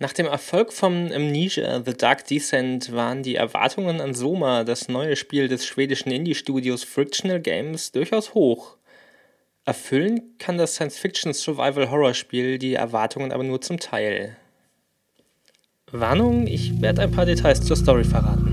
Nach dem Erfolg von Amnesia The Dark Descent waren die Erwartungen an Soma, das neue Spiel des schwedischen Indie-Studios Frictional Games, durchaus hoch. Erfüllen kann das Science-Fiction-Survival-Horror-Spiel die Erwartungen aber nur zum Teil. Warnung, ich werde ein paar Details zur Story verraten.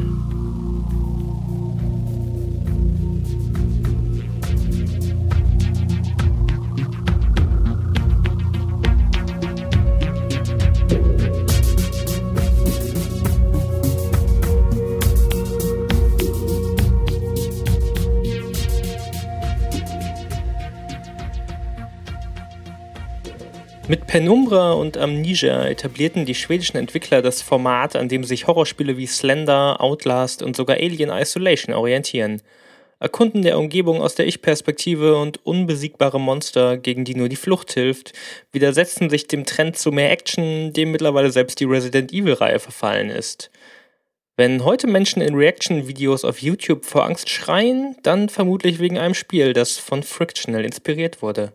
Penumbra und Amnesia etablierten die schwedischen Entwickler das Format, an dem sich Horrorspiele wie Slender, Outlast und sogar Alien Isolation orientieren. Erkunden der Umgebung aus der Ich-Perspektive und unbesiegbare Monster, gegen die nur die Flucht hilft, widersetzen sich dem Trend zu mehr Action, dem mittlerweile selbst die Resident Evil-Reihe verfallen ist. Wenn heute Menschen in Reaction-Videos auf YouTube vor Angst schreien, dann vermutlich wegen einem Spiel, das von Frictional inspiriert wurde.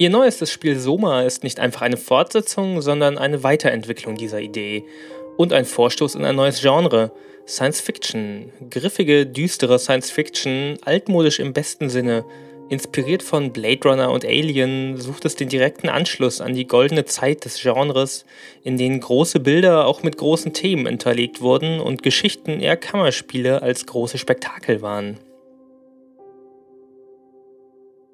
Ihr neuestes Spiel Soma ist nicht einfach eine Fortsetzung, sondern eine Weiterentwicklung dieser Idee und ein Vorstoß in ein neues Genre. Science Fiction. Griffige, düstere Science Fiction, altmodisch im besten Sinne. Inspiriert von Blade Runner und Alien sucht es den direkten Anschluss an die goldene Zeit des Genres, in denen große Bilder auch mit großen Themen hinterlegt wurden und Geschichten eher Kammerspiele als große Spektakel waren.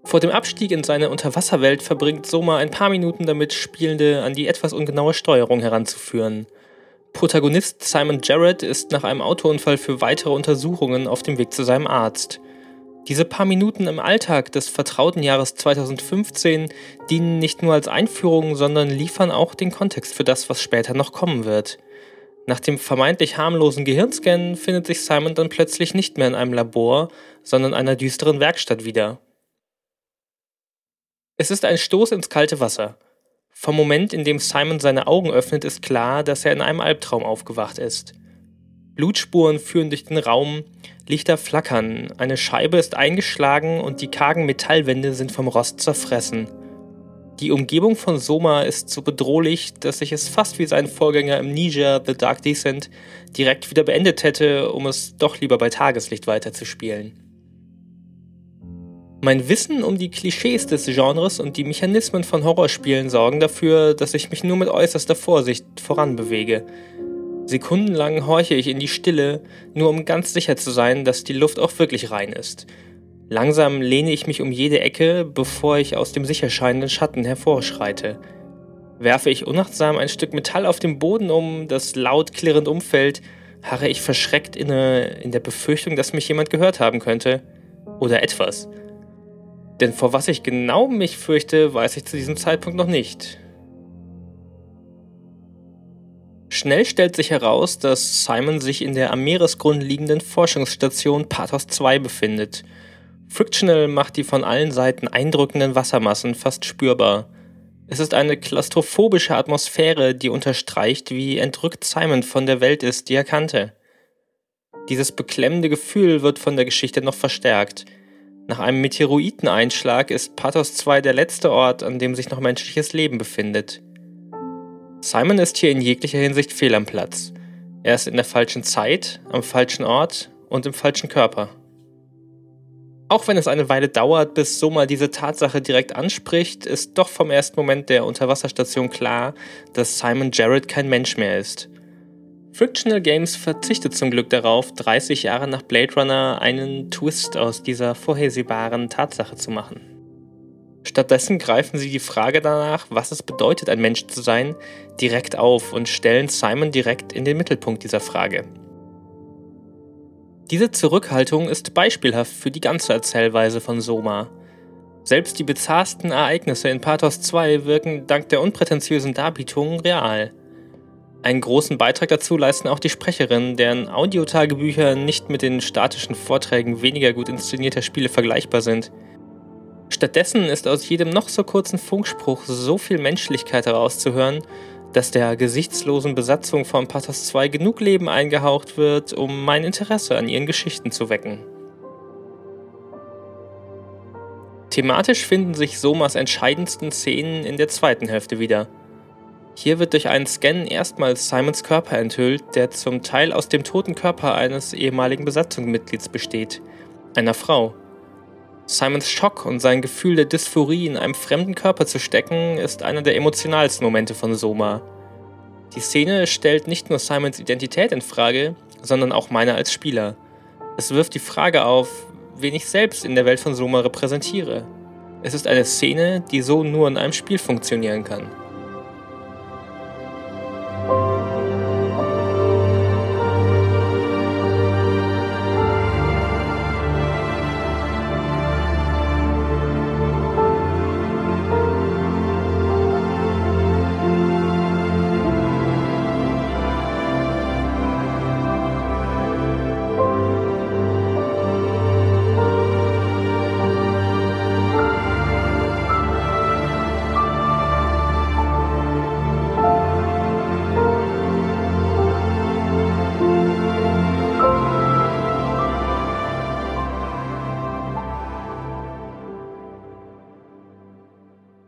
Vor dem Abstieg in seine Unterwasserwelt verbringt Soma ein paar Minuten damit, Spielende an die etwas ungenaue Steuerung heranzuführen. Protagonist Simon Jarrett ist nach einem Autounfall für weitere Untersuchungen auf dem Weg zu seinem Arzt. Diese paar Minuten im Alltag des vertrauten Jahres 2015 dienen nicht nur als Einführung, sondern liefern auch den Kontext für das, was später noch kommen wird. Nach dem vermeintlich harmlosen Gehirnscan findet sich Simon dann plötzlich nicht mehr in einem Labor, sondern einer düsteren Werkstatt wieder. Es ist ein Stoß ins kalte Wasser. Vom Moment, in dem Simon seine Augen öffnet, ist klar, dass er in einem Albtraum aufgewacht ist. Blutspuren führen durch den Raum, Lichter flackern, eine Scheibe ist eingeschlagen und die kargen Metallwände sind vom Rost zerfressen. Die Umgebung von Soma ist so bedrohlich, dass ich es fast wie sein Vorgänger im Niger The Dark Descent direkt wieder beendet hätte, um es doch lieber bei Tageslicht weiterzuspielen. Mein Wissen um die Klischees des Genres und die Mechanismen von Horrorspielen sorgen dafür, dass ich mich nur mit äußerster Vorsicht voranbewege. Sekundenlang horche ich in die Stille, nur um ganz sicher zu sein, dass die Luft auch wirklich rein ist. Langsam lehne ich mich um jede Ecke, bevor ich aus dem sicher scheinenden Schatten hervorschreite. Werfe ich unachtsam ein Stück Metall auf den Boden um, das laut klirrend umfällt, harre ich verschreckt inne in der Befürchtung, dass mich jemand gehört haben könnte. Oder etwas. Denn vor was ich genau mich fürchte, weiß ich zu diesem Zeitpunkt noch nicht. Schnell stellt sich heraus, dass Simon sich in der am Meeresgrund liegenden Forschungsstation Pathos 2 befindet. Frictional macht die von allen Seiten eindrückenden Wassermassen fast spürbar. Es ist eine klaustrophobische Atmosphäre, die unterstreicht, wie entrückt Simon von der Welt ist, die er kannte. Dieses beklemmende Gefühl wird von der Geschichte noch verstärkt – nach einem Meteoriteneinschlag ist Pathos 2 der letzte Ort, an dem sich noch menschliches Leben befindet. Simon ist hier in jeglicher Hinsicht fehl am Platz. Er ist in der falschen Zeit, am falschen Ort und im falschen Körper. Auch wenn es eine Weile dauert, bis Soma diese Tatsache direkt anspricht, ist doch vom ersten Moment der Unterwasserstation klar, dass Simon Jarrett kein Mensch mehr ist. Frictional Games verzichtet zum Glück darauf, 30 Jahre nach Blade Runner einen Twist aus dieser vorhersehbaren Tatsache zu machen. Stattdessen greifen sie die Frage danach, was es bedeutet, ein Mensch zu sein, direkt auf und stellen Simon direkt in den Mittelpunkt dieser Frage. Diese Zurückhaltung ist beispielhaft für die ganze Erzählweise von Soma. Selbst die bizarrsten Ereignisse in Pathos 2 wirken dank der unprätentiösen Darbietung real. Einen großen Beitrag dazu leisten auch die Sprecherinnen, deren Audiotagebücher nicht mit den statischen Vorträgen weniger gut inszenierter Spiele vergleichbar sind. Stattdessen ist aus jedem noch so kurzen Funkspruch so viel Menschlichkeit herauszuhören, dass der gesichtslosen Besatzung von Pathos 2 genug Leben eingehaucht wird, um mein Interesse an ihren Geschichten zu wecken. Thematisch finden sich Somas entscheidendsten Szenen in der zweiten Hälfte wieder. Hier wird durch einen Scan erstmals Simons Körper enthüllt, der zum Teil aus dem toten Körper eines ehemaligen Besatzungsmitglieds besteht, einer Frau. Simons Schock und sein Gefühl der Dysphorie in einem fremden Körper zu stecken, ist einer der emotionalsten Momente von Soma. Die Szene stellt nicht nur Simons Identität in Frage, sondern auch meine als Spieler. Es wirft die Frage auf, wen ich selbst in der Welt von Soma repräsentiere. Es ist eine Szene, die so nur in einem Spiel funktionieren kann.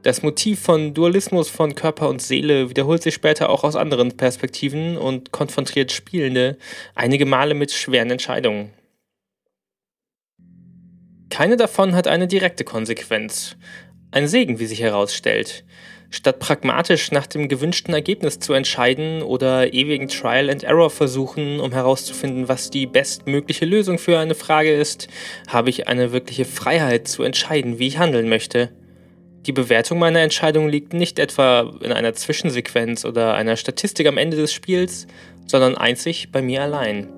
Das Motiv von Dualismus von Körper und Seele wiederholt sich später auch aus anderen Perspektiven und konfrontiert Spielende einige Male mit schweren Entscheidungen. Keine davon hat eine direkte Konsequenz. Ein Segen, wie sich herausstellt. Statt pragmatisch nach dem gewünschten Ergebnis zu entscheiden oder ewigen Trial and Error versuchen, um herauszufinden, was die bestmögliche Lösung für eine Frage ist, habe ich eine wirkliche Freiheit zu entscheiden, wie ich handeln möchte. Die Bewertung meiner Entscheidung liegt nicht etwa in einer Zwischensequenz oder einer Statistik am Ende des Spiels, sondern einzig bei mir allein.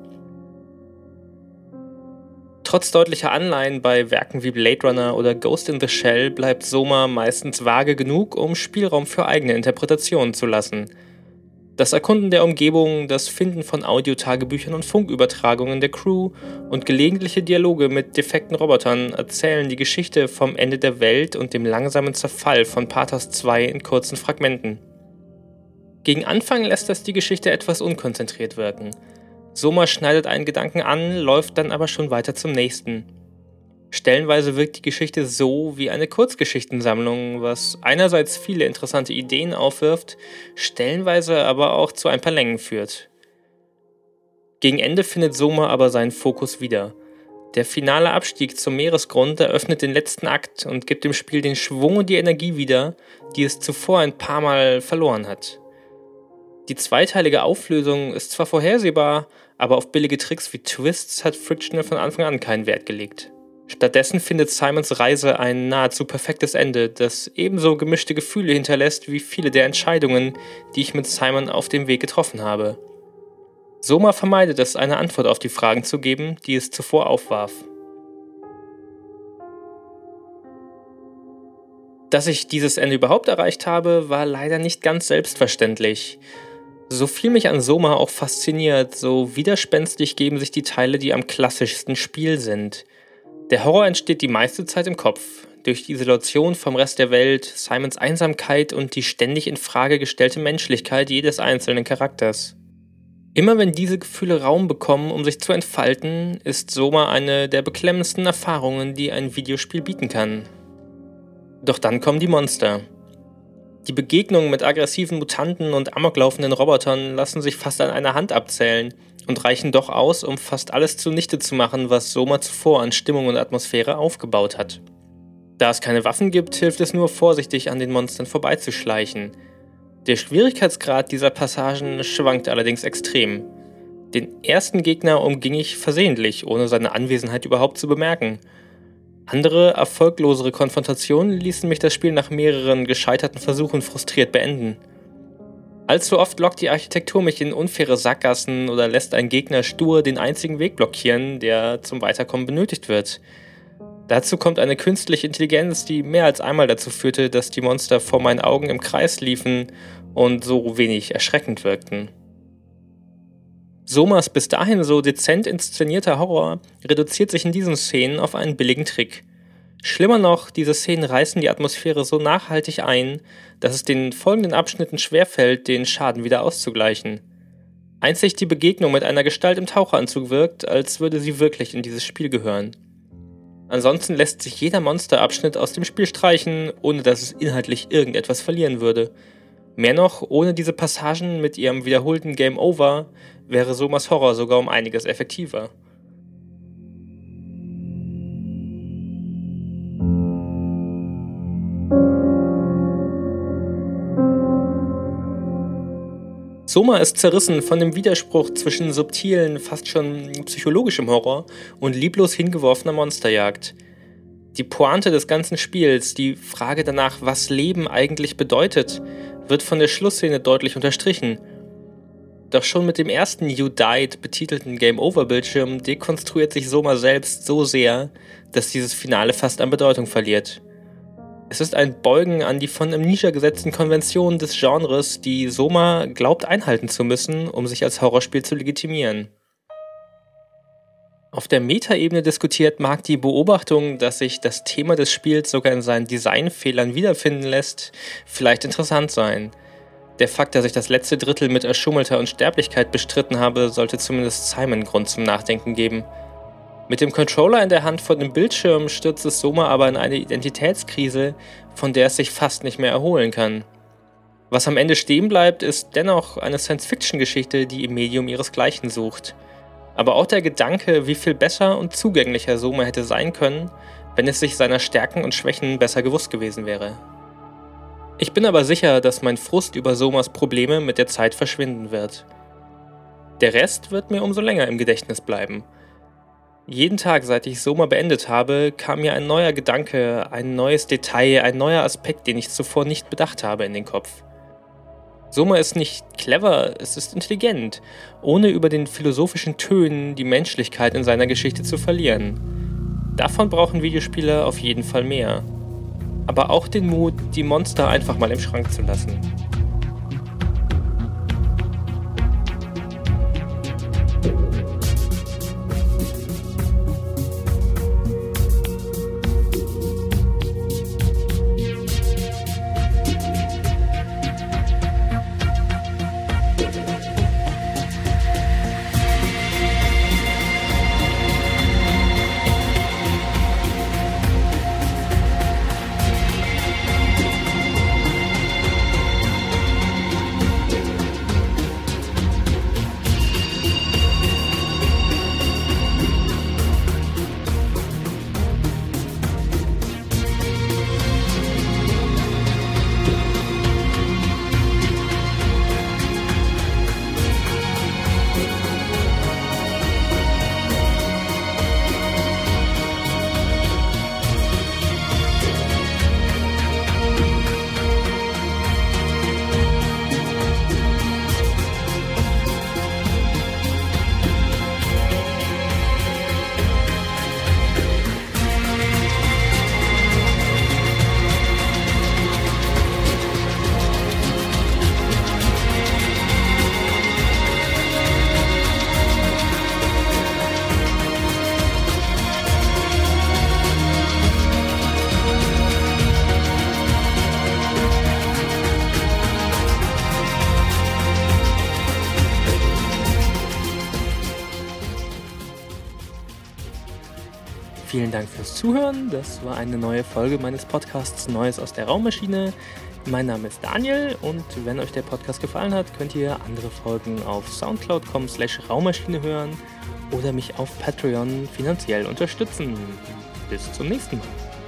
Trotz deutlicher Anleihen bei Werken wie Blade Runner oder Ghost in the Shell bleibt Soma meistens vage genug, um Spielraum für eigene Interpretationen zu lassen – das Erkunden der Umgebung, das Finden von Audiotagebüchern und Funkübertragungen der Crew und gelegentliche Dialoge mit defekten Robotern erzählen die Geschichte vom Ende der Welt und dem langsamen Zerfall von Pathos 2 in kurzen Fragmenten. Gegen Anfang lässt das die Geschichte etwas unkonzentriert wirken. Soma schneidet einen Gedanken an, läuft dann aber schon weiter zum nächsten. Stellenweise wirkt die Geschichte so wie eine Kurzgeschichtensammlung, was einerseits viele interessante Ideen aufwirft, stellenweise aber auch zu ein paar Längen führt. Gegen Ende findet Soma aber seinen Fokus wieder. Der finale Abstieg zum Meeresgrund eröffnet den letzten Akt und gibt dem Spiel den Schwung und die Energie wieder, die es zuvor ein paar Mal verloren hat. Die zweiteilige Auflösung ist zwar vorhersehbar, aber auf billige Tricks wie Twists hat Frictional von Anfang an keinen Wert gelegt. Stattdessen findet Simons Reise ein nahezu perfektes Ende, das ebenso gemischte Gefühle hinterlässt wie viele der Entscheidungen, die ich mit Simon auf dem Weg getroffen habe. Soma vermeidet es, eine Antwort auf die Fragen zu geben, die es zuvor aufwarf. Dass ich dieses Ende überhaupt erreicht habe, war leider nicht ganz selbstverständlich. So viel mich an Soma auch fasziniert, so widerspenstig geben sich die Teile, die am klassischsten Spiel sind – der Horror entsteht die meiste Zeit im Kopf. Durch die Isolation vom Rest der Welt, Simons Einsamkeit und die ständig in Frage gestellte Menschlichkeit jedes einzelnen Charakters. Immer wenn diese Gefühle Raum bekommen, um sich zu entfalten, ist Soma eine der beklemmendsten Erfahrungen, die ein Videospiel bieten kann. Doch dann kommen die Monster. Die Begegnungen mit aggressiven Mutanten und amoklaufenden Robotern lassen sich fast an einer Hand abzählen und reichen doch aus, um fast alles zunichte zu machen, was Soma zuvor an Stimmung und Atmosphäre aufgebaut hat. Da es keine Waffen gibt, hilft es nur vorsichtig an den Monstern vorbeizuschleichen. Der Schwierigkeitsgrad dieser Passagen schwankt allerdings extrem. Den ersten Gegner umging ich versehentlich, ohne seine Anwesenheit überhaupt zu bemerken. Andere, erfolglosere Konfrontationen ließen mich das Spiel nach mehreren gescheiterten Versuchen frustriert beenden. Allzu oft lockt die Architektur mich in unfaire Sackgassen oder lässt ein Gegner stur den einzigen Weg blockieren, der zum Weiterkommen benötigt wird. Dazu kommt eine künstliche Intelligenz, die mehr als einmal dazu führte, dass die Monster vor meinen Augen im Kreis liefen und so wenig erschreckend wirkten. Somas bis dahin so dezent inszenierter Horror reduziert sich in diesen Szenen auf einen billigen Trick. Schlimmer noch, diese Szenen reißen die Atmosphäre so nachhaltig ein, dass es den folgenden Abschnitten schwerfällt, den Schaden wieder auszugleichen. Einzig die Begegnung mit einer Gestalt im Taucheranzug wirkt, als würde sie wirklich in dieses Spiel gehören. Ansonsten lässt sich jeder Monsterabschnitt aus dem Spiel streichen, ohne dass es inhaltlich irgendetwas verlieren würde. Mehr noch, ohne diese Passagen mit ihrem wiederholten Game Over wäre Somas Horror sogar um einiges effektiver. Soma ist zerrissen von dem Widerspruch zwischen subtilen, fast schon psychologischem Horror und lieblos hingeworfener Monsterjagd. Die Pointe des ganzen Spiels, die Frage danach, was Leben eigentlich bedeutet, wird von der Schlussszene deutlich unterstrichen. Doch schon mit dem ersten You Died betitelten Game-Over-Bildschirm dekonstruiert sich Soma selbst so sehr, dass dieses Finale fast an Bedeutung verliert. Es ist ein Beugen an die von Amnesia gesetzten Konventionen des Genres, die Soma glaubt einhalten zu müssen, um sich als Horrorspiel zu legitimieren. Auf der Metaebene diskutiert mag die Beobachtung, dass sich das Thema des Spiels sogar in seinen Designfehlern wiederfinden lässt, vielleicht interessant sein. Der Fakt, dass ich das letzte Drittel mit erschummelter Unsterblichkeit bestritten habe, sollte zumindest Simon Grund zum Nachdenken geben. Mit dem Controller in der Hand vor dem Bildschirm stürzt es Soma aber in eine Identitätskrise, von der es sich fast nicht mehr erholen kann. Was am Ende stehen bleibt, ist dennoch eine Science-Fiction-Geschichte, die im Medium ihresgleichen sucht. Aber auch der Gedanke, wie viel besser und zugänglicher Soma hätte sein können, wenn es sich seiner Stärken und Schwächen besser gewusst gewesen wäre. Ich bin aber sicher, dass mein Frust über Somas Probleme mit der Zeit verschwinden wird. Der Rest wird mir umso länger im Gedächtnis bleiben – jeden Tag, seit ich Soma beendet habe, kam mir ein neuer Gedanke, ein neues Detail, ein neuer Aspekt, den ich zuvor nicht bedacht habe, in den Kopf. Soma ist nicht clever, es ist intelligent, ohne über den philosophischen Tönen die Menschlichkeit in seiner Geschichte zu verlieren. Davon brauchen Videospiele auf jeden Fall mehr. Aber auch den Mut, die Monster einfach mal im Schrank zu lassen. Vielen Dank fürs Zuhören. Das war eine neue Folge meines Podcasts Neues aus der Raummaschine. Mein Name ist Daniel und wenn euch der Podcast gefallen hat, könnt ihr andere Folgen auf soundcloud.com slash Raummaschine hören oder mich auf Patreon finanziell unterstützen. Bis zum nächsten Mal.